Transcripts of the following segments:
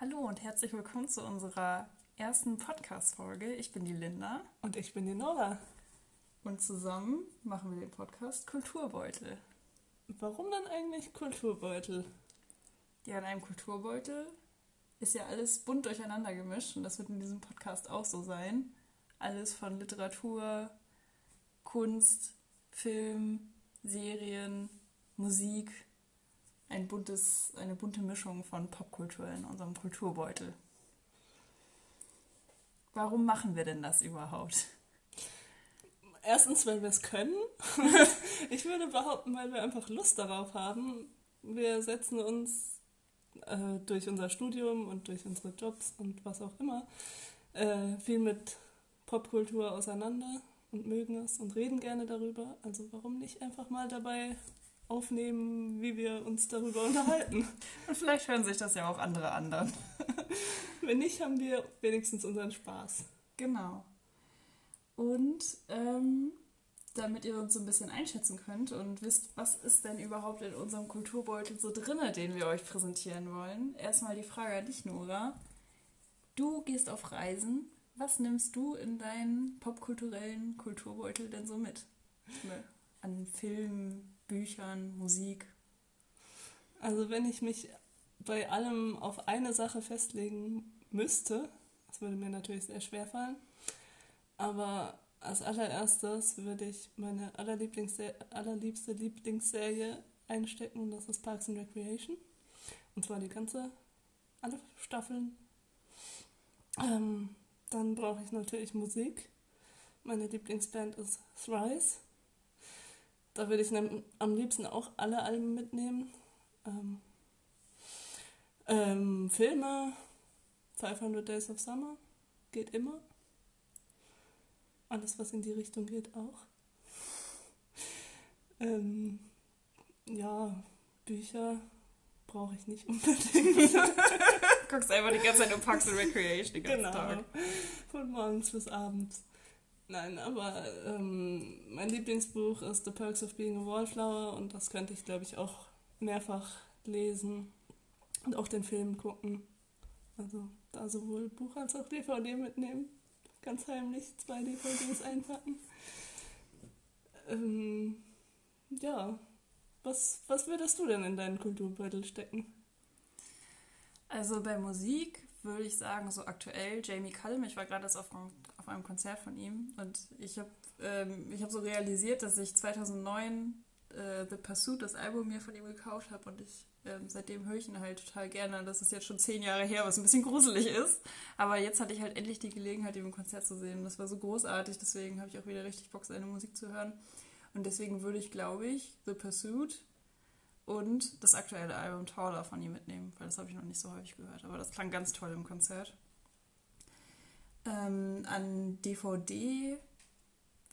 Hallo und herzlich willkommen zu unserer ersten Podcast-Folge. Ich bin die Linda. Und ich bin die Nora. Und zusammen machen wir den Podcast Kulturbeutel. Warum dann eigentlich Kulturbeutel? Ja, in einem Kulturbeutel ist ja alles bunt durcheinander gemischt und das wird in diesem Podcast auch so sein. Alles von Literatur, Kunst, Film, Serien, Musik. Ein buntes, eine bunte Mischung von Popkultur in unserem Kulturbeutel. Warum machen wir denn das überhaupt? Erstens, weil wir es können. ich würde behaupten, weil wir einfach Lust darauf haben. Wir setzen uns äh, durch unser Studium und durch unsere Jobs und was auch immer äh, viel mit Popkultur auseinander und mögen es und reden gerne darüber. Also warum nicht einfach mal dabei aufnehmen, wie wir uns darüber unterhalten. Und vielleicht hören sich das ja auch andere an dann. Wenn nicht, haben wir wenigstens unseren Spaß. Genau. Und ähm, damit ihr uns so ein bisschen einschätzen könnt und wisst, was ist denn überhaupt in unserem Kulturbeutel so drinne, den wir euch präsentieren wollen. Erstmal die Frage an dich, Nora. Du gehst auf Reisen. Was nimmst du in deinen popkulturellen Kulturbeutel denn so mit? An Filmen, Büchern, Musik? Also wenn ich mich bei allem auf eine Sache festlegen müsste, das würde mir natürlich sehr schwer fallen, aber als allererstes würde ich meine allerliebste Lieblingsserie einstecken und das ist Parks and Recreation. Und zwar die ganze, alle Staffeln. Ähm, dann brauche ich natürlich Musik. Meine Lieblingsband ist Thrice. Da würde ich am liebsten auch alle Alben mitnehmen. Ähm, ähm, Filme, 500 Days of Summer, geht immer. Alles, was in die Richtung geht, auch. Ähm, ja, Bücher brauche ich nicht unbedingt. Guckst einfach die ganze Zeit um Parks and Recreation den ganzen genau. Tag. Von morgens bis abends. Nein, aber ähm, mein Lieblingsbuch ist The Perks of Being a Wallflower und das könnte ich, glaube ich, auch mehrfach lesen und auch den Film gucken. Also da sowohl Buch als auch DVD mitnehmen. Ganz heimlich zwei DVDs einpacken. Ähm, ja, was, was würdest du denn in deinen Kulturbeutel stecken? Also bei Musik würde ich sagen, so aktuell Jamie Cullum. Ich war gerade auf, einem Konzert von ihm und ich habe ähm, hab so realisiert, dass ich 2009 äh, The Pursuit, das Album, mir von ihm gekauft habe und ich ähm, seitdem höre ich ihn halt total gerne. Das ist jetzt schon zehn Jahre her, was ein bisschen gruselig ist. Aber jetzt hatte ich halt endlich die Gelegenheit, ihn im Konzert zu sehen. Das war so großartig, deswegen habe ich auch wieder richtig Bock, seine Musik zu hören. Und deswegen würde ich, glaube ich, The Pursuit und das aktuelle Album Taller von ihm mitnehmen, weil das habe ich noch nicht so häufig gehört. Aber das klang ganz toll im Konzert. Ähm, an DVD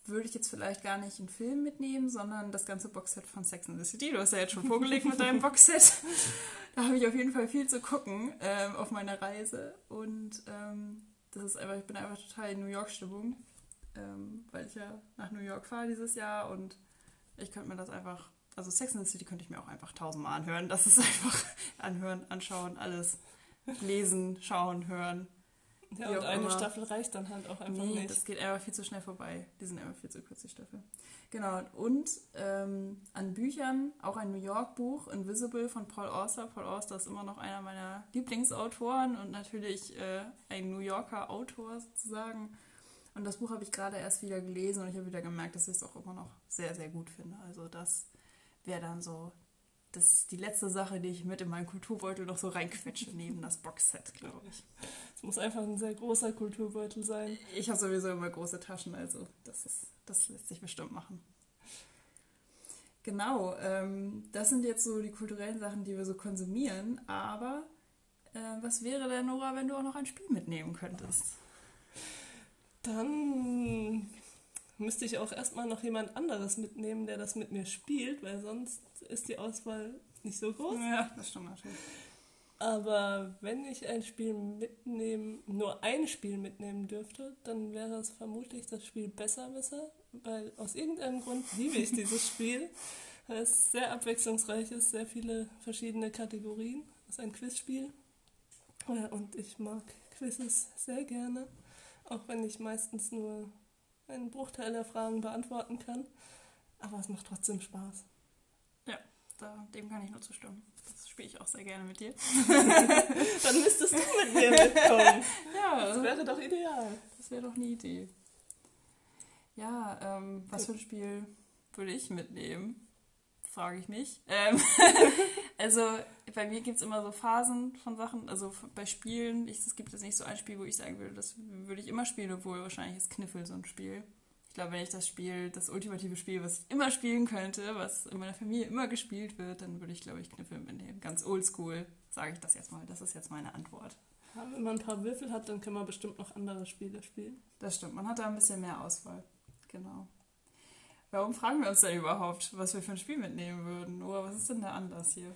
würde ich jetzt vielleicht gar nicht einen Film mitnehmen, sondern das ganze Boxset von Sex and the City. Du hast ja jetzt schon vorgelegt mit deinem Boxset. Da habe ich auf jeden Fall viel zu gucken ähm, auf meiner Reise. Und ähm, das ist einfach, ich bin einfach total in New York-Stimmung, ähm, weil ich ja nach New York fahre dieses Jahr und ich könnte mir das einfach, also Sex and the City könnte ich mir auch einfach tausendmal anhören. Das ist einfach anhören, anschauen, alles lesen, schauen, hören. Ja, und eine immer. Staffel reicht dann halt auch einfach nee, nicht. das geht einfach viel zu schnell vorbei. Die sind einfach viel zu kurz, die Staffel. Genau, und ähm, an Büchern auch ein New York-Buch, Invisible von Paul Auster. Paul Auster ist immer noch einer meiner Lieblingsautoren und natürlich äh, ein New Yorker Autor sozusagen. Und das Buch habe ich gerade erst wieder gelesen und ich habe wieder gemerkt, dass ich es auch immer noch sehr, sehr gut finde. Also das wäre dann so das ist die letzte Sache, die ich mit in meinen Kulturbeutel noch so reinquetsche, neben das Boxset, glaube ich. Es muss einfach ein sehr großer Kulturbeutel sein. Ich habe sowieso immer große Taschen, also das, ist, das lässt sich bestimmt machen. Genau, ähm, das sind jetzt so die kulturellen Sachen, die wir so konsumieren, aber äh, was wäre denn, Nora, wenn du auch noch ein Spiel mitnehmen könntest? Dann müsste ich auch erstmal noch jemand anderes mitnehmen, der das mit mir spielt, weil sonst ist die Auswahl nicht so groß. Ja, das stimmt natürlich. Aber wenn ich ein Spiel mitnehmen, nur ein Spiel mitnehmen dürfte, dann wäre es vermutlich das Spiel Besserwisser, weil aus irgendeinem Grund liebe ich dieses Spiel. Es ist sehr abwechslungsreich, ist sehr viele verschiedene Kategorien. Es ist ein Quizspiel. Und ich mag Quizzes sehr gerne, auch wenn ich meistens nur einen Bruchteil der Fragen beantworten kann. Aber es macht trotzdem Spaß. Ja, da, dem kann ich nur zustimmen. Das spiele ich auch sehr gerne mit dir. Dann müsstest du mit mir mitkommen. Ja, Das wäre doch ideal. das wäre doch eine Idee. Ja, ähm, was für ein Spiel würde ich mitnehmen? Frage ich mich. Ähm, also bei mir gibt es immer so Phasen von Sachen. Also bei Spielen, ich, es gibt jetzt nicht so ein Spiel, wo ich sagen würde, das würde ich immer spielen, obwohl wahrscheinlich ist Kniffel so ein Spiel. Ich glaube, wenn ich das Spiel, das ultimative Spiel, was ich immer spielen könnte, was in meiner Familie immer gespielt wird, dann würde ich, glaube ich, Kniffel mitnehmen. Ganz oldschool, sage ich das jetzt mal. Das ist jetzt meine Antwort. Ja, wenn man ein paar Würfel hat, dann kann man bestimmt noch andere Spiele spielen. Das stimmt, man hat da ein bisschen mehr Auswahl. Genau. Warum fragen wir uns denn überhaupt, was wir für ein Spiel mitnehmen würden? Oder was ist denn der Anlass hier?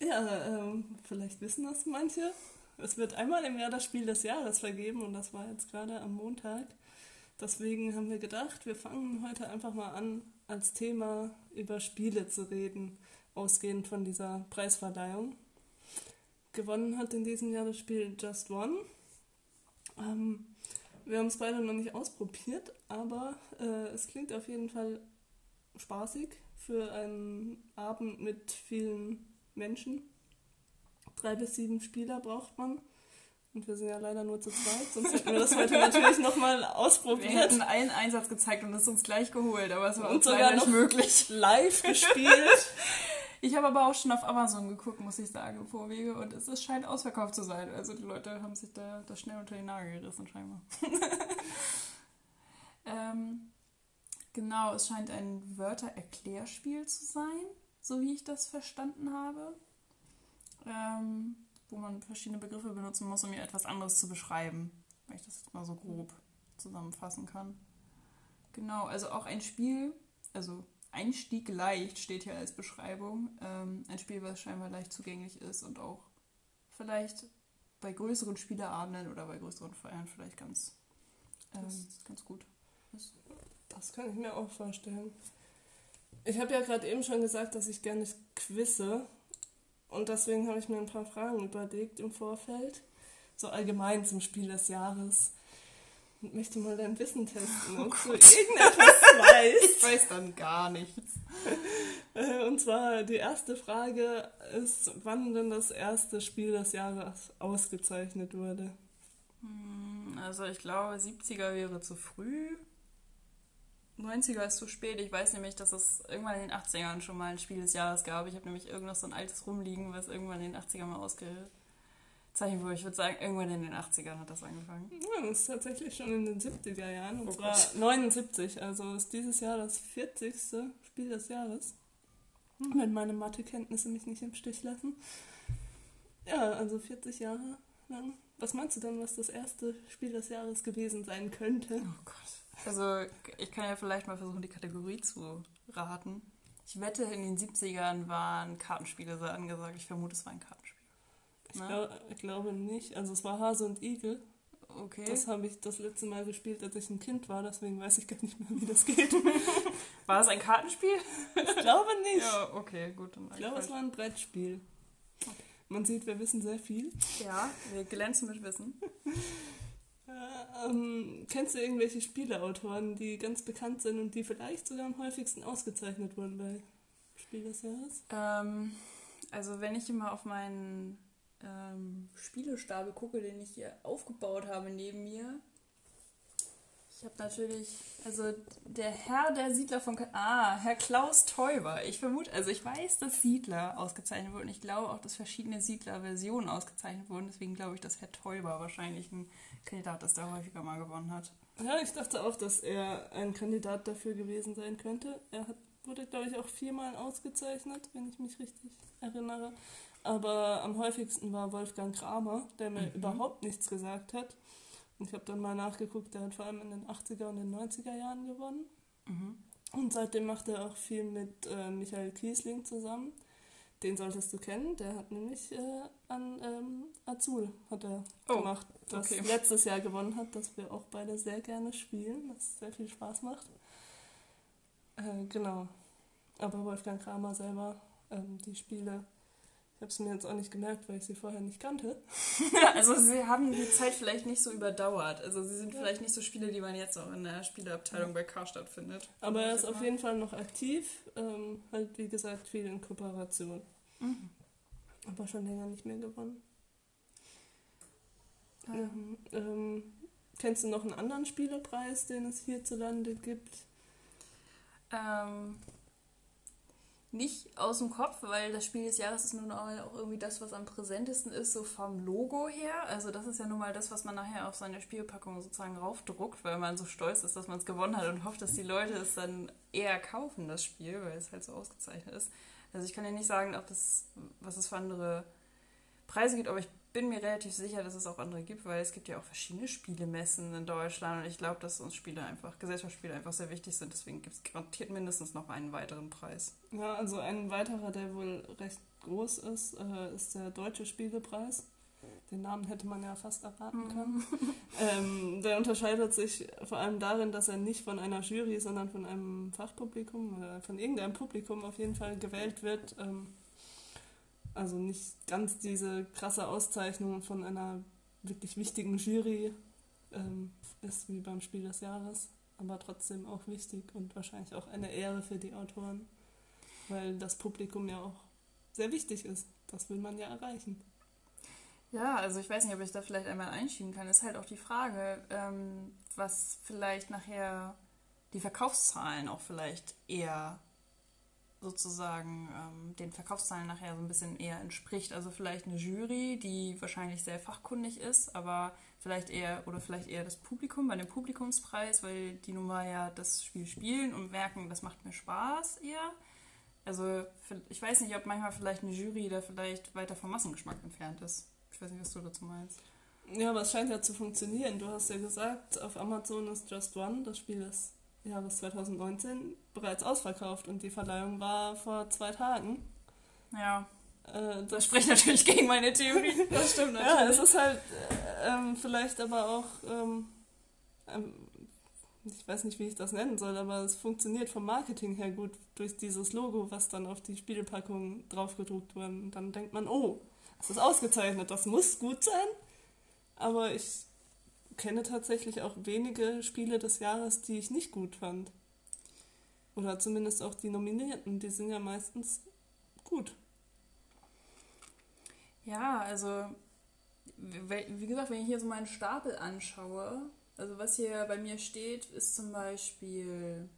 Ja, ähm, vielleicht wissen das manche. Es wird einmal im Jahr das Spiel des Jahres vergeben und das war jetzt gerade am Montag. Deswegen haben wir gedacht, wir fangen heute einfach mal an, als Thema über Spiele zu reden, ausgehend von dieser Preisverleihung. Gewonnen hat in diesem Jahr das Spiel Just One. Ähm, wir haben es beide noch nicht ausprobiert, aber äh, es klingt auf jeden Fall spaßig für einen Abend mit vielen Menschen. Drei bis sieben Spieler braucht man. Und wir sind ja leider nur zu zweit, sonst hätten wir das heute natürlich nochmal Wir ausprobiert. hätten einen Einsatz gezeigt und es uns gleich geholt, aber es war Und uns leider nicht möglich. Live gespielt. Ich habe aber auch schon auf Amazon geguckt, muss ich sagen, Vorwege und es ist, scheint ausverkauft zu sein. Also die Leute haben sich da das schnell unter den Nagel gerissen, scheinbar. ähm, genau, es scheint ein Wörter-Erklärspiel zu sein, so wie ich das verstanden habe. Ähm, wo man verschiedene Begriffe benutzen muss, um mir etwas anderes zu beschreiben, wenn ich das jetzt mal so grob zusammenfassen kann. Genau, also auch ein Spiel, also Einstieg leicht steht hier als Beschreibung. Ähm, ein Spiel, was scheinbar leicht zugänglich ist und auch vielleicht bei größeren Spieleabenden oder bei größeren Feiern vielleicht ganz, ähm, ganz gut ist. Das kann ich mir auch vorstellen. Ich habe ja gerade eben schon gesagt, dass ich gerne quizze. Und deswegen habe ich mir ein paar Fragen überlegt im Vorfeld. So allgemein zum Spiel des Jahres. Und möchte mal dein Wissen testen, ob du irgendetwas weißt. Ich weiß dann gar nichts. Äh, Und zwar die erste Frage ist, wann denn das erste Spiel des Jahres ausgezeichnet wurde. Hm, Also ich glaube, 70er wäre zu früh. 90er ist zu spät. Ich weiß nämlich, dass es irgendwann in den 80ern schon mal ein Spiel des Jahres gab. Ich habe nämlich irgendwas so ein altes rumliegen, was irgendwann in den 80ern mal ausgezeichnet wurde. Ich würde sagen, irgendwann in den 80ern hat das angefangen. Ja, das ist tatsächlich schon in den 70er Jahren. Und Oh zwar Gott. 79. Also ist dieses Jahr das 40. Spiel des Jahres. Wenn meine Mathekenntnisse mich nicht im Stich lassen. Ja, also 40 Jahre lang. Was meinst du denn, was das erste Spiel des Jahres gewesen sein könnte? Oh Gott. Also ich kann ja vielleicht mal versuchen, die Kategorie zu raten. Ich wette, in den 70ern waren Kartenspiele so angesagt. Ich vermute, es war ein Kartenspiel. Ich, Na? glaub, glaube nicht. Also es war Hase und Igel. Okay. Das habe ich das letzte Mal gespielt, als ich ein Kind war. Deswegen weiß ich gar nicht mehr, wie das geht. war es ein Kartenspiel? Ich glaube nicht. Ja, okay, gut. Ich glaube, es war ein Brettspiel. Man sieht, wir wissen sehr viel. Ja, wir glänzen mit Wissen. Äh, ähm, kennst du irgendwelche Spieleautoren, die ganz bekannt sind und die vielleicht sogar am häufigsten ausgezeichnet wurden bei Spiel des Jahres? Ähm, also wenn ich immer auf meinen ähm, Spielestapel gucke, den ich hier aufgebaut habe neben mir. Ich habe natürlich, also der Herr der Siedler von, ah, Herr Klaus Teuber. Ich vermute, also ich weiß, dass Siedler ausgezeichnet wurden. Ich glaube auch, dass verschiedene Siedler-Versionen ausgezeichnet wurden. Deswegen glaube ich, dass Herr Teuber wahrscheinlich ein Kandidat ist, der häufiger mal gewonnen hat. Ja, ich dachte auch, dass er ein Kandidat dafür gewesen sein könnte. Er hat, wurde, glaube ich, auch viermal ausgezeichnet, wenn ich mich richtig erinnere. Aber am häufigsten war Wolfgang Kramer, der mir Mhm. überhaupt nichts gesagt hat. Und ich habe dann mal nachgeguckt, der hat vor allem in den 80er und den 90er Jahren gewonnen. Mhm. Und seitdem macht er auch viel mit äh, Michael Kiesling zusammen. Den solltest du kennen, der hat nämlich äh, an ähm, Azul hat er Oh, gemacht, das okay. letztes Jahr gewonnen hat, das wir auch beide sehr gerne spielen, das sehr viel Spaß macht. Äh, genau. Aber Wolfgang Kramer selber, ähm, die Spiele, Ich habe es mir jetzt auch nicht gemerkt, weil ich sie vorher nicht kannte. also sie haben die Zeit vielleicht nicht so überdauert. Also sie sind ja. vielleicht nicht so Spiele, die man jetzt auch in der Spieleabteilung ja. bei Karstadt findet. Aber er ist auf jeden Fall noch aktiv. Ähm, halt, wie gesagt, viel in Kooperation. Mhm. Aber schon länger nicht mehr gewonnen. Ja. Ähm, ähm, kennst du noch einen anderen Spielepreis, den es hierzulande gibt? Ähm, nicht aus dem Kopf, weil das Spiel des Jahres ist nun auch irgendwie das, was am präsentesten ist, so vom Logo her. Also das ist ja nun mal das, was man nachher auf seine Spielpackung sozusagen raufdruckt, weil man so stolz ist, dass man es gewonnen hat und hofft, dass die Leute es dann eher kaufen, das Spiel, weil es halt so ausgezeichnet ist. Also ich kann ja nicht sagen, ob das, was es für andere Preise gibt, aber ich bin mir relativ sicher, dass es auch andere gibt, weil es gibt ja auch verschiedene Spielemessen in Deutschland und ich glaube, dass uns Spiele einfach, Gesellschaftsspiele einfach sehr wichtig sind. Deswegen gibt es garantiert mindestens noch einen weiteren Preis. Ja, also ein weiterer, der wohl recht groß ist, äh, ist der Deutsche Spielepreis. Den Namen hätte man ja fast erraten können. Mhm. ähm, der unterscheidet sich vor allem darin, dass er nicht von einer Jury, sondern von einem Fachpublikum oder von irgendeinem Publikum auf jeden Fall gewählt wird. Ähm, also nicht ganz diese krasse Auszeichnung von einer wirklich wichtigen Jury ähm, ist wie beim Spiel des Jahres, aber trotzdem auch wichtig und wahrscheinlich auch eine Ehre für die Autoren, weil das Publikum ja auch sehr wichtig ist. Das will man ja erreichen. Ja, also ich weiß nicht, ob ich da vielleicht einmal einschieben kann. Ist halt auch die Frage, ähm, was vielleicht nachher die Verkaufszahlen auch vielleicht eher sozusagen ähm, den Verkaufszahlen nachher so ein bisschen eher entspricht. Also vielleicht eine Jury, die wahrscheinlich sehr fachkundig ist, aber vielleicht eher oder vielleicht eher das Publikum bei dem Publikumspreis, weil die nun mal ja das Spiel spielen und merken, das macht mir Spaß eher. Also ich weiß nicht, ob manchmal vielleicht eine Jury da vielleicht weiter vom Massengeschmack entfernt ist. Ich weiß nicht, was du dazu meinst. Ja, aber es scheint ja zu funktionieren. Du hast ja gesagt, auf Amazon ist Just One, das Spiel ist Jahres 2019 bereits ausverkauft und die Verleihung war vor zwei Tagen. Ja. Äh, das, spricht natürlich gegen meine Theorie. Das stimmt natürlich. Ja, es ist halt äh, ähm, vielleicht aber auch, ähm, ähm, ich weiß nicht, wie ich das nennen soll, aber es funktioniert vom Marketing her gut durch dieses Logo, was dann auf die Spielpackung draufgedruckt wurde. Und dann denkt man, oh, es ist ausgezeichnet, das muss gut sein. Aber ich kenne tatsächlich auch wenige Spiele des Jahres, die ich nicht gut fand. Oder zumindest auch die Nominierten, die sind ja meistens gut. Ja, also wie gesagt, wenn ich hier so meinen Stapel anschaue, also was hier bei mir steht, ist zum Beispiel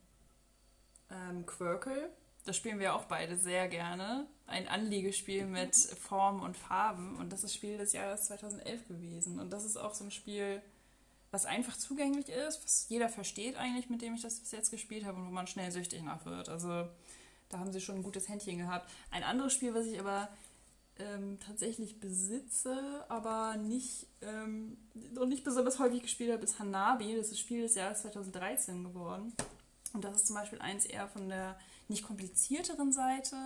ähm, Quirkel. Das spielen wir auch beide sehr gerne. Ein Anliegespiel mit Formen und Farben. Und das ist Spiel des Jahres 2011 gewesen. Und das ist auch so ein Spiel, was einfach zugänglich ist, was jeder versteht eigentlich, mit dem ich das bis jetzt gespielt habe und wo man schnell süchtig nach wird. Also da haben sie schon ein gutes Händchen gehabt. Ein anderes Spiel, was ich aber ähm, tatsächlich besitze, aber nicht, ähm, nicht besonders häufig gespielt habe, ist Hanabi. Das ist das Spiel des Jahres 2013 geworden. Und das ist zum Beispiel eins eher von der nicht komplizierteren Seite.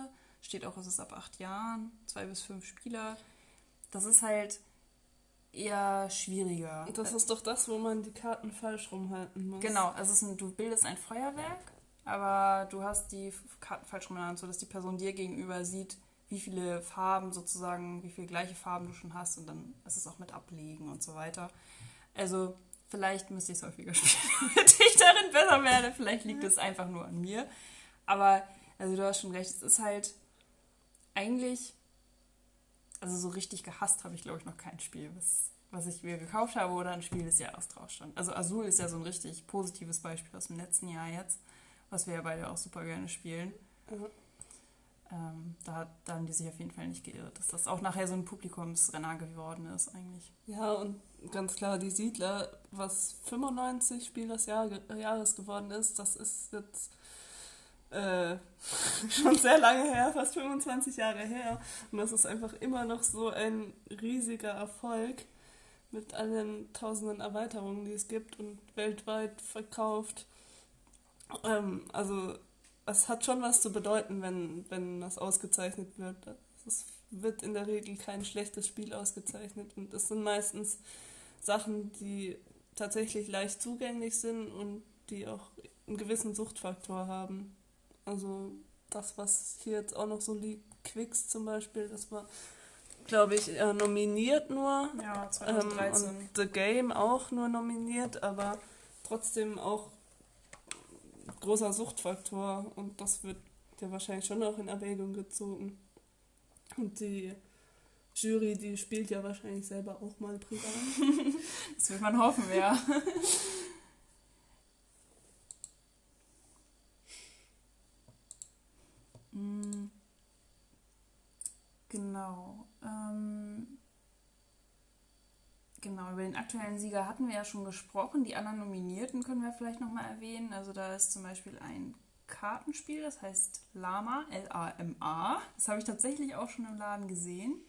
Steht auch, es ist ab acht Jahren, zwei bis fünf Spieler. Das ist halt eher schwieriger. Das ist doch das, wo man die Karten falsch rumhalten muss. Genau, also ein, du bildest ein Feuerwerk, aber du hast die Karten falsch rumgehalten, sodass die Person dir gegenüber sieht, wie viele Farben sozusagen, wie viele gleiche Farben du schon hast und dann ist es auch mit Ablegen und so weiter. Also vielleicht müsste ich es häufiger spielen, damit ich darin besser werde. Vielleicht liegt es einfach nur an mir. Aber also du hast schon recht, es ist halt eigentlich also so richtig gehasst habe ich, glaube ich, noch kein Spiel, was, was ich mir gekauft habe oder ein Spiel des Jahres drauf stand. Also Azul ist ja so ein richtig positives Beispiel aus dem letzten Jahr jetzt, was wir ja beide auch super gerne spielen. Mhm. Ähm, da, da haben die sich auf jeden Fall nicht geirrt, dass das auch nachher so ein Publikumsrenner geworden ist eigentlich. Ja, und ganz klar, die Siedler, was 95 Spiel des Jahr, Jahres geworden ist, das ist jetzt äh, schon sehr lange her, fast 25 Jahre her. Und das ist einfach immer noch so ein riesiger Erfolg mit allen tausenden Erweiterungen, die es gibt und weltweit verkauft. Ähm, also es hat schon was zu bedeuten, wenn, wenn das ausgezeichnet wird. Es wird in der Regel kein schlechtes Spiel ausgezeichnet und es sind meistens Sachen, die tatsächlich leicht zugänglich sind und die auch einen gewissen Suchtfaktor haben. Also das, was hier jetzt auch noch so liegt, Quicks zum Beispiel, das war, glaube ich, äh, nominiert nur. Ja, 2013. Ähm, und The Game auch nur nominiert, aber trotzdem auch großer Suchtfaktor und das wird ja wahrscheinlich schon auch in Erwägung gezogen. Und die Jury, die spielt ja wahrscheinlich selber auch mal privat. das will man hoffen, ja. Mm. Genau. Ähm, genau, über den aktuellen Sieger hatten wir ja schon gesprochen. Die anderen Nominierten können wir vielleicht nochmal erwähnen. Also da ist zum Beispiel ein Kartenspiel, das heißt Lama, L-A-M-A. Das habe ich tatsächlich auch schon im Laden gesehen.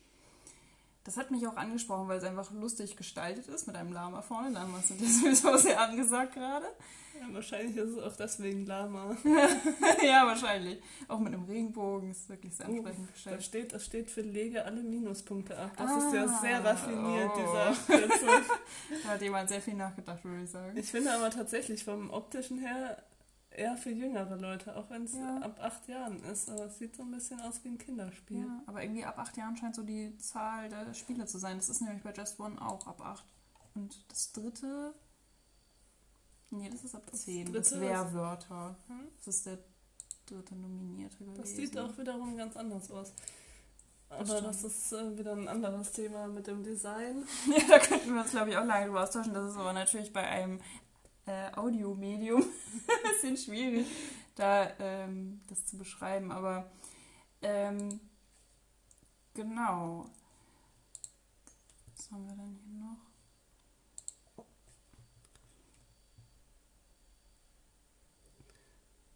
Das hat mich auch angesprochen, weil es einfach lustig gestaltet ist mit einem Lama vorne. Lamas sind ja sowieso sehr angesagt gerade. Ja, wahrscheinlich ist es auch deswegen Lama. ja, wahrscheinlich. Auch mit einem Regenbogen ist wirklich sehr ansprechend oh, gestellt. Da steht, das steht für lege alle Minuspunkte ab. Das ah, ist ja sehr raffiniert, oh. dieser Da hat jemand sehr viel nachgedacht, würde ich sagen. Ich finde aber tatsächlich vom optischen her eher für jüngere Leute, auch wenn es ja. ab acht Jahren ist. Aber es sieht so ein bisschen aus wie ein Kinderspiel. Ja, aber irgendwie ab acht Jahren scheint so die Zahl der Spiele zu sein. Das ist nämlich bei Just One auch ab acht. Und das dritte. Nee, das ist ab zehn. Das, das Wehrwörter. Hm? Das ist der dritte Nominierte gewesen. Das sieht auch wiederum ganz anders aus. Aber das, das ist äh, wieder ein anderes Thema mit dem Design. ja, da könnten wir uns, glaube ich, auch lange drüber austauschen. Das ist aber natürlich bei einem äh, Audiomedium ein bisschen schwierig, da ähm, das zu beschreiben. Aber ähm, genau. Was haben wir denn hier noch?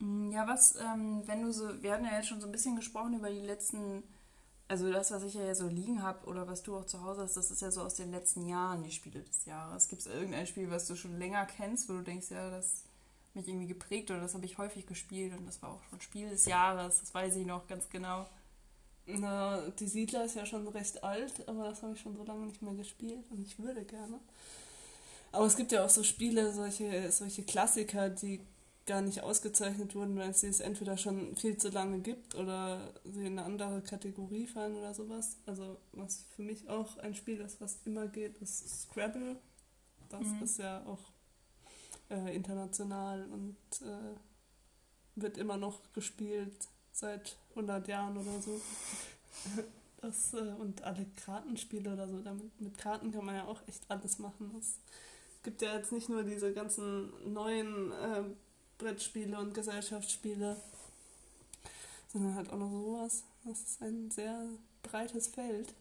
Hm, ja, was, ähm, wenn du so, wir hatten ja jetzt schon so ein bisschen gesprochen über die letzten also das, was ich ja so liegen habe oder was du auch zu Hause hast, das ist ja so aus den letzten Jahren die Spiele des Jahres. Gibt es irgendein Spiel, was du schon länger kennst, wo du denkst, ja, das mich irgendwie geprägt oder das habe ich häufig gespielt und das war auch schon Spiel des Jahres, das weiß ich noch ganz genau. Na, die Siedler ist ja schon recht alt, aber das habe ich schon so lange nicht mehr gespielt und ich würde gerne. Aber es gibt ja auch so Spiele, solche, solche Klassiker, die gar nicht ausgezeichnet wurden, weil es sie es entweder schon viel zu lange gibt oder sie in eine andere Kategorie fallen oder sowas. Also was für mich auch ein Spiel ist, was immer geht, ist Scrabble. Das mhm. ist ja auch äh, international und äh, wird immer noch gespielt seit 100 Jahren oder so. Das, äh, und alle Kartenspiele oder so, damit, mit Karten kann man ja auch echt alles machen. Es gibt ja jetzt nicht nur diese ganzen neuen äh, Brettspiele und Gesellschaftsspiele, sondern halt auch noch sowas. Das ist ein sehr breites Feld.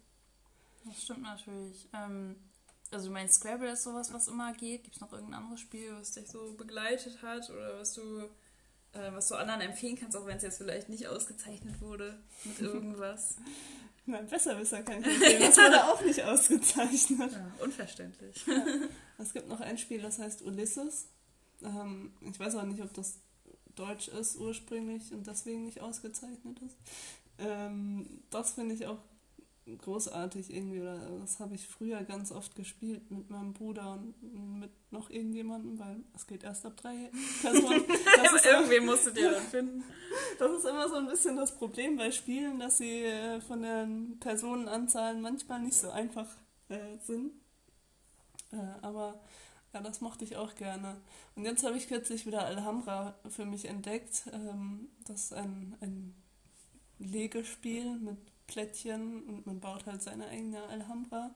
Das stimmt natürlich. Ähm, also du meinst, Scrabble ist sowas, was immer geht. Gibt es noch irgendein anderes Spiel, was dich so begleitet hat oder was du, äh, was du anderen empfehlen kannst, auch wenn es jetzt vielleicht nicht ausgezeichnet wurde mit irgendwas? Nein, Besserwisser kann ich empfehlen. Das wurde auch nicht ausgezeichnet. Ja, unverständlich. Ja. Es gibt noch ein Spiel, das heißt Ulysses. Ähm, ich weiß auch nicht, ob das deutsch ist ursprünglich und deswegen nicht ausgezeichnet ist. Ähm, das finde ich auch großartig irgendwie, oder das habe ich früher ganz oft gespielt mit meinem Bruder und mit noch irgendjemandem, weil es geht erst ab drei Personen. Irgendwie musst du dir dann finden. Das ist immer so ein bisschen das Problem bei Spielen, dass sie äh, von den Personenanzahlen manchmal nicht so einfach äh, sind. Äh, aber ja, das mochte ich auch gerne. Und jetzt habe ich kürzlich wieder Alhambra für mich entdeckt. Ähm, das ist ein, ein Legespiel mit Plättchen und man baut halt seine eigene Alhambra.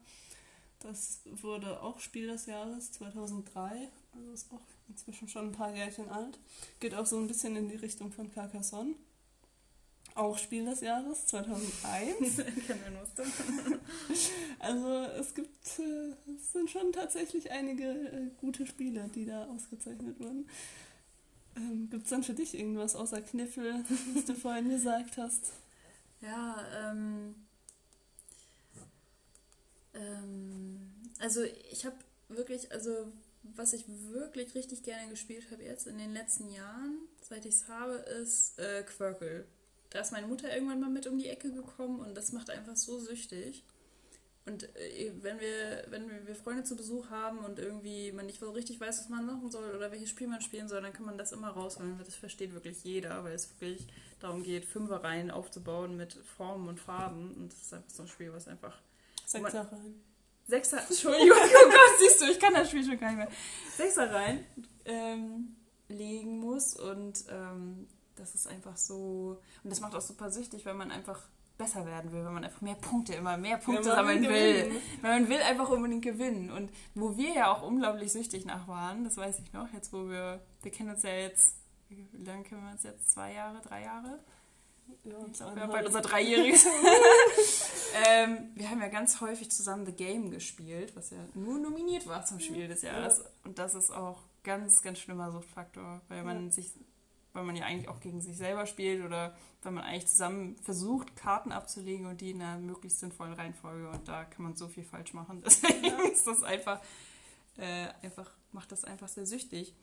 Das wurde auch Spiel des Jahres 2003, also ist auch inzwischen schon ein paar Jährchen alt. Geht auch so ein bisschen in die Richtung von Carcassonne auch Spiel des Jahres 2001. also es gibt, äh, es sind schon tatsächlich einige äh, gute Spiele, die da ausgezeichnet wurden. Ähm, gibt es dann für dich irgendwas außer Kniffel, was du vorhin gesagt hast? Ja, ähm, ähm, also ich habe wirklich, also was ich wirklich richtig gerne gespielt habe jetzt in den letzten Jahren, seit ich es habe, ist äh, Quirkle da ist meine Mutter irgendwann mal mit um die Ecke gekommen und das macht einfach so süchtig. und äh, wenn wir, wenn wir Freunde zu Besuch haben und irgendwie man nicht so richtig weiß, was man machen soll oder welches Spiel man spielen soll, dann kann man das immer rausholen. Das versteht wirklich jeder, weil es wirklich darum geht, Fünferreihen aufzubauen mit Formen und Farben. Und das ist einfach so ein Spiel, was einfach. Sechserreihen. Sechser, Entschuldigung, oh Gott, siehst du, ich kann das Spiel schon gar nicht mehr. Sechserreihen ähm, legen muss und ähm, das ist einfach so. Und das macht auch super süchtig, weil man einfach besser werden will, wenn man einfach mehr Punkte, immer mehr Punkte sammeln will. Weil man will einfach unbedingt gewinnen. Und wo wir ja auch unglaublich süchtig nach waren, das weiß ich noch, jetzt wo wir, wir kennen uns ja jetzt, wie lange kennen wir uns jetzt? Zwei Jahre, drei Jahre? Ja, ich glaube, wir haben bald unser Dreijähriges. ähm, wir haben ja ganz häufig zusammen The Game gespielt, was ja nur nominiert war zum Spiel des Jahres. Ja. Und das ist auch ganz, ganz schlimmer Suchtfaktor, weil man sich weil man ja eigentlich auch gegen sich selber spielt oder weil man eigentlich zusammen versucht, Karten abzulegen und die in einer möglichst sinnvollen Reihenfolge und da kann man so viel falsch machen. Deswegen ja. ist das einfach, äh, einfach, macht das einfach sehr süchtig.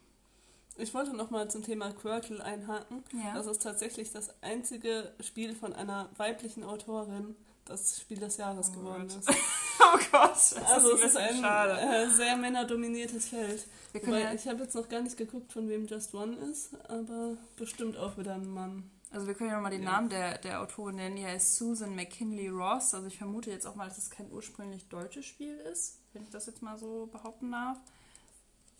Ich wollte nochmal zum Thema Quirtle einhaken. Ja. Das ist tatsächlich das einzige Spiel von einer weiblichen Autorin, das Spiel des Jahres oh geworden Gott. ist. oh Gott, das also ist es ist ein äh, sehr männerdominiertes Feld. Ja ich habe jetzt noch gar nicht geguckt, von wem Just One ist, aber bestimmt auch wieder ein Mann. Also wir können ja nochmal den ja. Namen der, der Autorin nennen. Die heißt Susan McKinley Ross. Also ich vermute jetzt auch mal, dass es kein ursprünglich deutsches Spiel ist, wenn ich das jetzt mal so behaupten darf.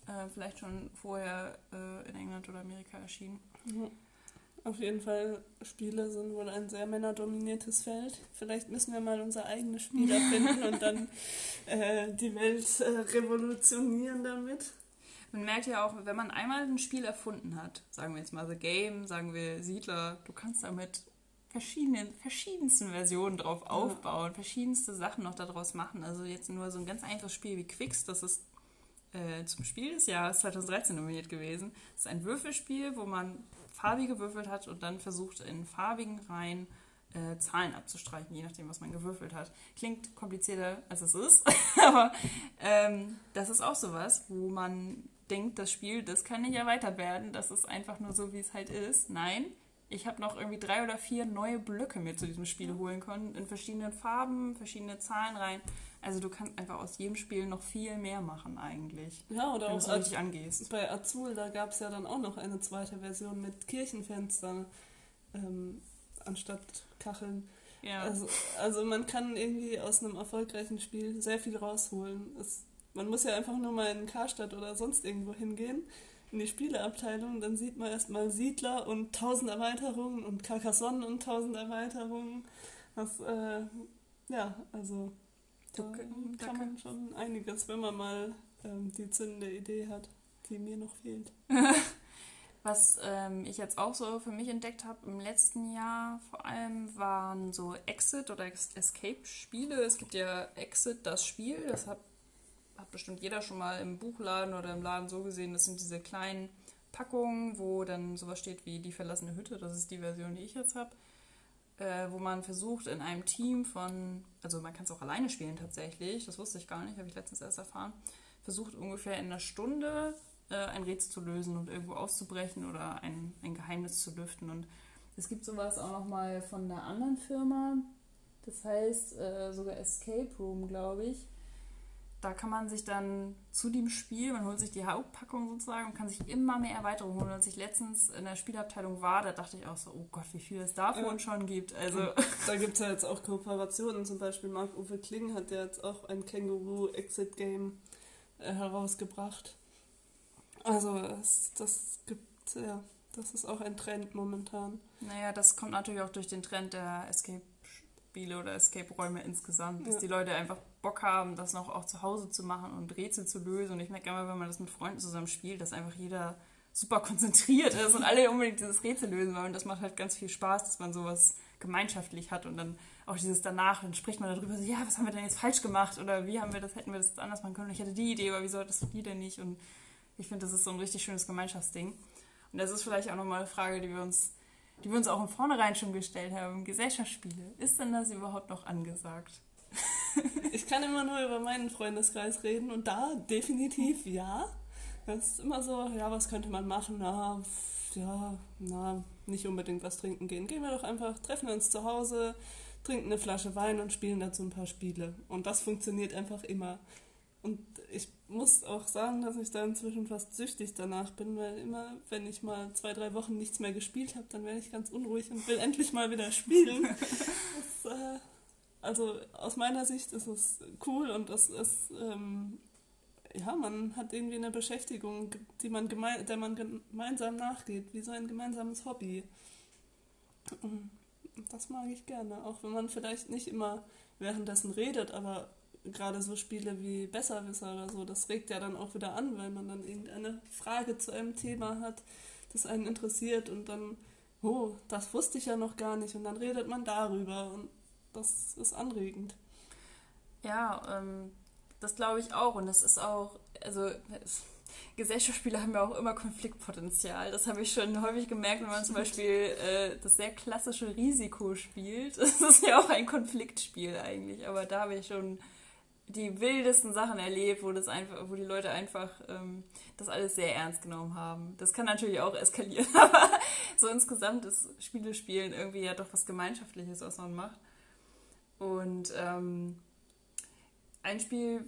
Äh, vielleicht schon vorher äh, in England oder Amerika erschienen. Mhm. Auf jeden Fall, Spiele sind wohl ein sehr männerdominiertes Feld. Vielleicht müssen wir mal unser eigenes Spiel erfinden und dann äh, die Welt äh, revolutionieren damit. Man merkt ja auch, wenn man einmal ein Spiel erfunden hat, sagen wir jetzt mal The Game, sagen wir Siedler, du kannst damit verschiedenen, verschiedensten Versionen drauf aufbauen, ja. verschiedenste Sachen noch daraus machen. Also jetzt nur so ein ganz einfaches Spiel wie Quicks, das ist äh, zum Spiel des Jahres 2013 nominiert gewesen. Das ist ein Würfelspiel, wo man farbig gewürfelt hat und dann versucht in farbigen Reihen äh, Zahlen abzustreichen, je nachdem, was man gewürfelt hat. Klingt komplizierter, als es ist, aber ähm, das ist auch sowas, wo man denkt, das Spiel, das kann nicht erweitert werden, das ist einfach nur so, wie es halt ist. Nein, ich habe noch irgendwie drei oder vier neue Blöcke mir zu diesem Spiel holen können, in verschiedenen Farben, verschiedene Zahlenreihen. Also du kannst einfach aus jedem Spiel noch viel mehr machen eigentlich. Ja, oder auch richtig angehst. bei Azul, da gab es ja dann auch noch eine zweite Version mit Kirchenfenstern ähm, anstatt Kacheln. Ja. Also, also man kann irgendwie aus einem erfolgreichen Spiel sehr viel rausholen. Es, man muss ja einfach nur mal in Karstadt oder sonst irgendwo hingehen, in die Spieleabteilung, dann sieht man erstmal Siedler und tausend Erweiterungen und Carcassonne und tausend Erweiterungen. Das, äh, ja, also da, da kann man schon einiges, wenn man mal ähm, die zündende Idee hat, die mir noch fehlt. Was ähm, ich jetzt auch so für mich entdeckt habe im letzten Jahr vor allem waren so Exit- oder Escape-Spiele. Es gibt ja Exit, das Spiel, das hat, hat bestimmt jeder schon mal im Buchladen oder im Laden so gesehen. Das sind diese kleinen Packungen, wo dann sowas steht wie die verlassene Hütte. Das ist die Version, die ich jetzt habe äh, wo man versucht in einem Team von, also man kann es auch alleine spielen tatsächlich, das wusste ich gar nicht, habe ich letztens erst erfahren, versucht ungefähr in einer Stunde äh, ein Rätsel zu lösen und irgendwo auszubrechen oder ein, ein Geheimnis zu lüften. Und es gibt sowas auch nochmal von einer anderen Firma, das heißt äh, sogar Escape Room, glaube ich da kann man sich dann zu dem Spiel, man holt sich die Hauptpackung sozusagen und kann sich immer mehr Erweiterungen holen. Als ich letztens in der Spielabteilung war, da dachte ich auch so, oh Gott, wie viel es davon ja. schon gibt. Also da gibt es ja jetzt auch Kooperationen. Zum Beispiel Marc-Uwe Kling hat ja jetzt auch ein Känguru-Exit-Game äh, herausgebracht. Also das, das gibt, ja, das ist auch ein Trend momentan. Naja, das kommt natürlich auch durch den Trend der Escape-Spiele oder Escape-Räume insgesamt, dass ja. die Leute einfach Bock haben, das noch auch zu Hause zu machen und Rätsel zu lösen. Und ich merke immer, wenn man das mit Freunden zusammen spielt, dass einfach jeder super konzentriert ist und alle unbedingt dieses Rätsel lösen wollen. Und das macht halt ganz viel Spaß, dass man sowas gemeinschaftlich hat und dann auch dieses danach, dann spricht man darüber so, ja, was haben wir denn jetzt falsch gemacht oder wie haben wir das, hätten wir das anders machen können. Ich hatte die Idee, aber wieso hattest du die denn nicht? Und ich finde, das ist so ein richtig schönes Gemeinschaftsding. Und das ist vielleicht auch nochmal eine Frage, die wir uns, die wir uns auch im Vornherein schon gestellt haben. Gesellschaftsspiele, ist denn das überhaupt noch angesagt? ich kann immer nur über meinen Freundeskreis reden und da definitiv ja. Das ist immer so, ja, was könnte man machen? Na, ja, na, nicht unbedingt was trinken gehen. Gehen wir doch einfach, treffen wir uns zu Hause, trinken eine Flasche Wein und spielen dazu ein paar Spiele. Und das funktioniert einfach immer. Ich muss auch sagen, dass ich da inzwischen fast süchtig danach bin, weil immer, wenn ich mal zwei, drei Wochen nichts mehr gespielt habe, dann werde ich ganz unruhig und will endlich mal wieder spielen. das, äh, also aus meiner Sicht ist es cool und es ist, ähm, ja, man hat irgendwie eine Beschäftigung, die man geme der man gemeinsam nachgeht, wie so ein gemeinsames Hobby. Das mag ich gerne, auch wenn man vielleicht nicht immer währenddessen redet, aber gerade so Spiele wie Besserwisser oder so, das regt ja dann auch wieder an, weil man dann irgendeine Frage zu einem Thema hat, das einen interessiert und dann, oh, das wusste ich ja noch gar nicht und dann redet man darüber und das ist anregend. Ja, ähm, das glaube ich auch und es ist auch, also Gesellschaftsspiele haben ja auch immer Konfliktpotenzial. Das habe ich schon häufig gemerkt, wenn man zum Beispiel äh, das sehr klassische Risiko spielt. Das ist ja auch ein Konfliktspiel eigentlich, aber da habe ich schon die wildesten Sachen erlebt, wo das einfach, wo die Leute einfach ähm, das alles sehr ernst genommen haben. Das kann natürlich auch eskalieren, aber so insgesamt ist Spielespielen irgendwie ja doch was Gemeinschaftliches, was man macht. Und ähm, ein Spiel,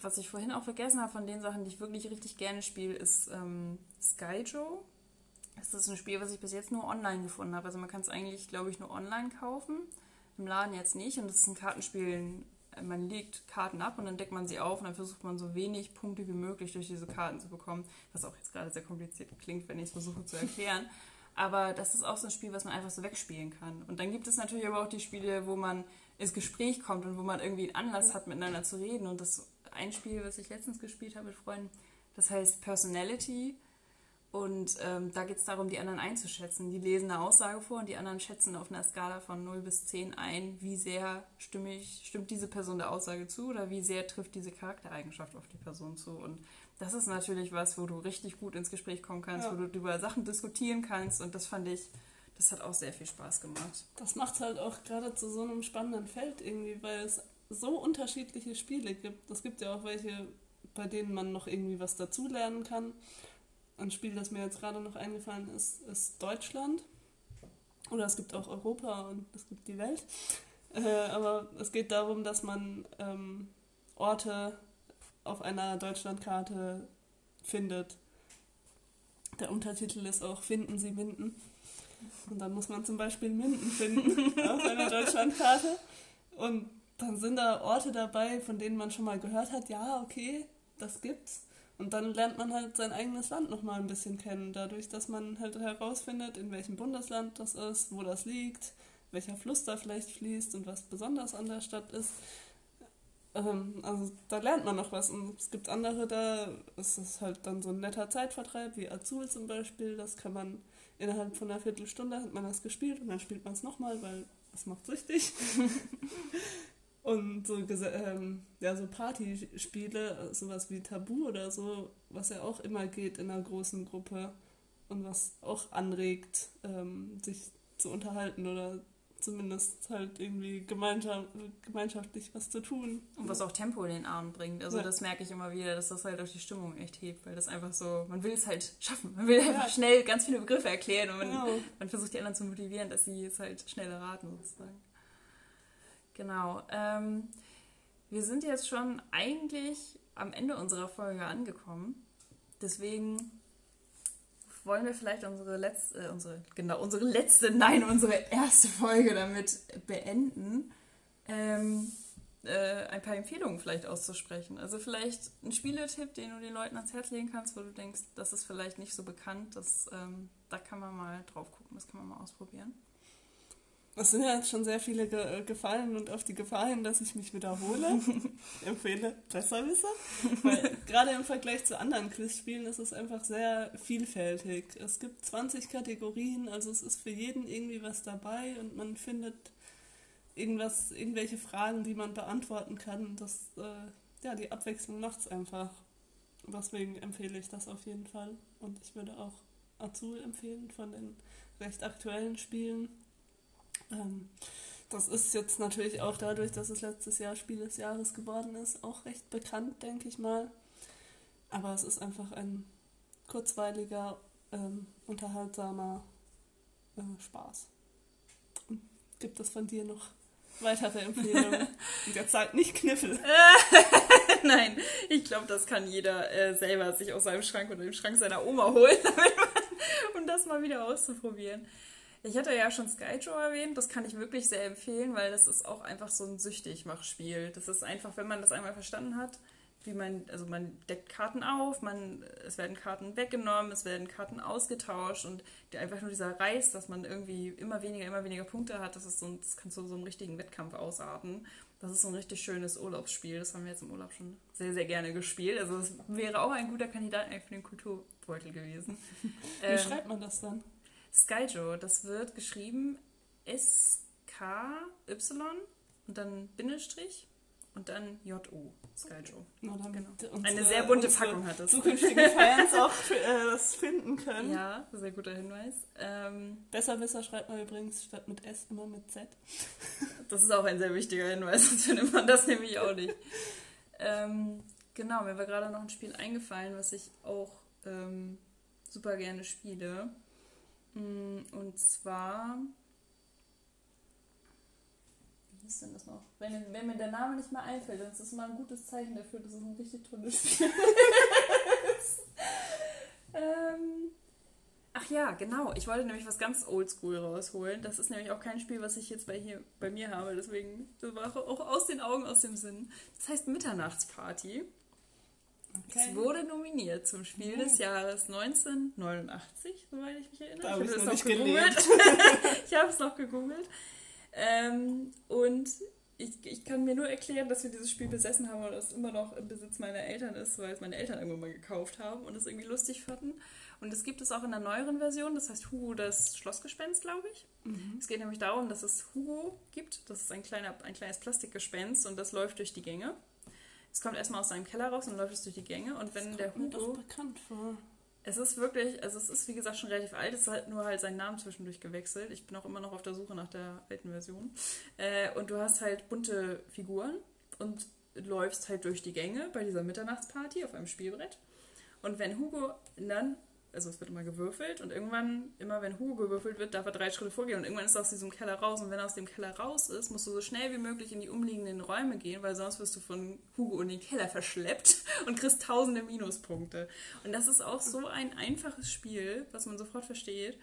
was ich vorhin auch vergessen habe, von den Sachen, die ich wirklich richtig gerne spiele, ist ähm, Skyjo. Das ist ein Spiel, was ich bis jetzt nur online gefunden habe. Also man kann es eigentlich, glaube ich, nur online kaufen. Im Laden jetzt nicht. Und das ist ein Kartenspiel man legt Karten ab und dann deckt man sie auf und dann versucht man so wenig Punkte wie möglich durch diese Karten zu bekommen, was auch jetzt gerade sehr kompliziert klingt, wenn ich es versuche zu erklären. Aber das ist auch so ein Spiel, was man einfach so wegspielen kann. Und dann gibt es natürlich aber auch die Spiele, wo man ins Gespräch kommt und wo man irgendwie einen Anlass hat, miteinander zu reden. Und das ein Spiel, was ich letztens gespielt habe mit Freunden, das heißt Personality. Und ähm, da geht es darum, die anderen einzuschätzen. Die lesen eine Aussage vor und die anderen schätzen auf einer Skala von 0 bis 10 ein, wie sehr stimmig, stimmt diese Person der Aussage zu oder wie sehr trifft diese Charaktereigenschaft auf die Person zu. Und das ist natürlich was, wo du richtig gut ins Gespräch kommen kannst, ja. wo du über Sachen diskutieren kannst. Und das fand ich, das hat auch sehr viel Spaß gemacht. Das macht halt auch gerade zu so einem spannenden Feld irgendwie, weil es so unterschiedliche Spiele gibt. Es gibt ja auch welche, bei denen man noch irgendwie was dazulernen kann ein Spiel, das mir jetzt gerade noch eingefallen ist, ist Deutschland. Oder es gibt auch Europa und es gibt die Welt. Äh, aber es geht darum, dass man ähm, Orte auf einer Deutschlandkarte findet. Der Untertitel ist auch Finden Sie Minden. Und dann muss man zum Beispiel Minden finden auf einer Deutschlandkarte. Und dann sind da Orte dabei, von denen man schon mal gehört hat, ja, okay, das gibt's. Und dann lernt man halt sein eigenes Land nochmal ein bisschen kennen, dadurch, dass man halt herausfindet, in welchem Bundesland das ist, wo das liegt, welcher Fluss da vielleicht fließt und was besonders an der Stadt ist. Ähm, also da lernt man noch was. Und es gibt andere, da ist es halt dann so ein netter Zeitvertreib, wie Azul zum Beispiel. Das kann man innerhalb von einer Viertelstunde hat man das gespielt und dann spielt man es nochmal, weil das macht süchtig. Und so, ähm, ja, so Partyspiele, sowas wie Tabu oder so, was ja auch immer geht in einer großen Gruppe und was auch anregt, ähm, sich zu unterhalten oder zumindest halt irgendwie gemeinschaft, gemeinschaftlich was zu tun. Und was auch Tempo in den Armen bringt. Also ja. das merke ich immer wieder, dass das halt auch die Stimmung echt hebt, weil das einfach so, man will es halt schaffen. Man will ja. einfach schnell ganz viele Begriffe erklären und man, genau. man versucht die anderen zu motivieren, dass sie es halt schnell erraten sozusagen. Genau. Ähm, wir sind jetzt schon eigentlich am Ende unserer Folge angekommen. Deswegen wollen wir vielleicht unsere letzte, äh, unsere, genau, unsere letzte, nein, unsere erste Folge damit beenden, ähm, äh, ein paar Empfehlungen vielleicht auszusprechen. Also vielleicht ein Spieletipp, den du den Leuten ans Herz legen kannst, wo du denkst, das ist vielleicht nicht so bekannt, das, ähm, da kann man mal drauf gucken, das kann man mal ausprobieren. Es sind ja jetzt schon sehr viele ge äh, gefallen und auf die Gefahr hin, dass ich mich wiederhole, empfehle Besserwisser. Weil gerade im Vergleich zu anderen Quizspielen ist es einfach sehr vielfältig. Es gibt 20 Kategorien, also es ist für jeden irgendwie was dabei und man findet irgendwas, irgendwelche Fragen, die man beantworten kann. Das, äh, ja, die Abwechslung macht es einfach. Deswegen empfehle ich das auf jeden Fall. Und ich würde auch Azul empfehlen von den recht aktuellen Spielen ähm, das ist jetzt natürlich auch dadurch, dass es letztes Jahr Spiel des Jahres geworden ist, auch recht bekannt, denke ich mal. Aber es ist einfach ein kurzweiliger, ähm, unterhaltsamer äh, Spaß. Gibt es von dir noch Weitere Empfehlung. Und der zahlt nicht Kniffel. Nein, ich glaube, das kann jeder äh, selber sich aus seinem Schrank oder dem Schrank seiner Oma holen, um das mal wieder auszuprobieren. Ich hatte ja schon Skyjo erwähnt, das kann ich wirklich sehr empfehlen, weil das ist auch einfach so ein Süchtigmachspiel. Das ist einfach, wenn man das einmal verstanden hat, wie man, also man deckt Karten auf, man, es werden Karten weggenommen, es werden Karten ausgetauscht und einfach nur dieser Reiß, dass man irgendwie immer weniger, immer weniger Punkte hat, das ist so, das kann zu so einem richtigen Wettkampf ausarten. Das ist so ein richtig schönes Urlaubsspiel. Das haben wir jetzt im Urlaub schon sehr, sehr gerne gespielt. Also es wäre auch ein guter Kandidat für den Kulturbeutel gewesen. Wie ähm, schreibt man das dann? Skyjo, das wird geschrieben S-K-Y und dann Bindestrich und dann J-O. Skyjo. Genau. Eine sehr bunte Packung hat es. Zukünftige Fans auch äh, das finden können. Ja, sehr guter Hinweis. Ähm, Besserwisser schreibt man übrigens statt mit S immer mit Z. Das ist auch ein sehr wichtiger Hinweis, sonst findet man das nämlich auch nicht. ähm, genau, mir war gerade noch ein Spiel eingefallen, was ich auch ähm, super gerne spiele. Mm, und zwar hieß denn das noch? Wenn, wenn mir der Name nicht mehr einfällt, dann ist das mal ein gutes Zeichen dafür, dass es ein richtig tolles Spiel ist. ähm, ach ja, genau. Ich wollte nämlich was ganz oldschool rausholen. Das ist nämlich auch kein Spiel, was ich jetzt bei, hier, bei mir habe. Deswegen das war auch aus den Augen, aus dem Sinn. Das heißt Mitternachtsparty. Okay. Es wurde nominiert zum Spiel oh. des Jahres 1989, soweit ich mich erinnere. Da ich habe es noch gegoogelt. ich habe es noch gegoogelt. Ähm, und ich, ich kann mir nur erklären, dass wir dieses Spiel besessen haben und es immer noch im Besitz meiner Eltern ist, weil es meine Eltern irgendwann mal gekauft haben und es irgendwie lustig fanden. Und es gibt es auch in der neueren Version, das heißt Hugo das Schlossgespenst, glaube ich. Mhm. Es geht nämlich darum, dass es Hugo gibt, das ist ein, kleiner, ein kleines Plastikgespenst und das läuft durch die Gänge. Es kommt erstmal aus seinem Keller raus und läuft es durch die Gänge. Und wenn das der Hugo. Mir bekannt vor. Es ist wirklich, also es ist wie gesagt schon relativ alt, es hat nur halt seinen Namen zwischendurch gewechselt. Ich bin auch immer noch auf der Suche nach der alten Version. Äh, und du hast halt bunte Figuren und läufst halt durch die Gänge bei dieser Mitternachtsparty auf einem Spielbrett. Und wenn Hugo dann also es wird immer gewürfelt und irgendwann, immer wenn Hugo gewürfelt wird, darf er drei Schritte vorgehen und irgendwann ist er aus diesem Keller raus und wenn er aus dem Keller raus ist, musst du so schnell wie möglich in die umliegenden Räume gehen, weil sonst wirst du von Hugo in den Keller verschleppt und kriegst tausende Minuspunkte. Und das ist auch so ein einfaches Spiel, was man sofort versteht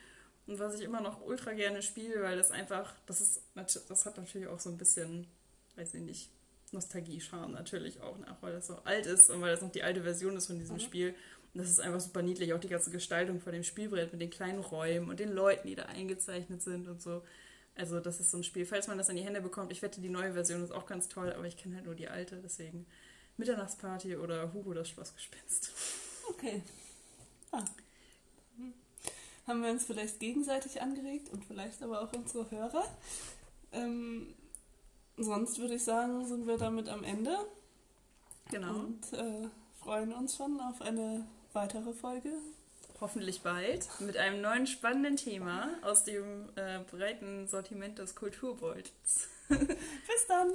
und was ich immer noch ultra gerne spiele, weil das einfach, das ist, das hat natürlich auch so ein bisschen, weiß ich nicht, Nostalgie-Charme natürlich auch nach, weil das so alt ist und weil das noch die alte Version ist von diesem mhm. Spiel. Das ist einfach super niedlich, auch die ganze Gestaltung von dem Spielbrett mit den kleinen Räumen und den Leuten, die da eingezeichnet sind und so. Also das ist so ein Spiel, falls man das in die Hände bekommt. Ich wette, die neue Version ist auch ganz toll, aber ich kenne halt nur die alte, deswegen Mitternachtsparty oder Hugo das Schlossgespenst. Okay. Ah. Haben wir uns vielleicht gegenseitig angeregt und vielleicht aber auch unsere Hörer. Ähm, sonst würde ich sagen, sind wir damit am Ende. Genau. Und äh, freuen uns schon auf eine weitere Folge. Hoffentlich bald mit einem neuen spannenden Thema aus dem äh, breiten Sortiment des Kulturbeutels. Bis dann!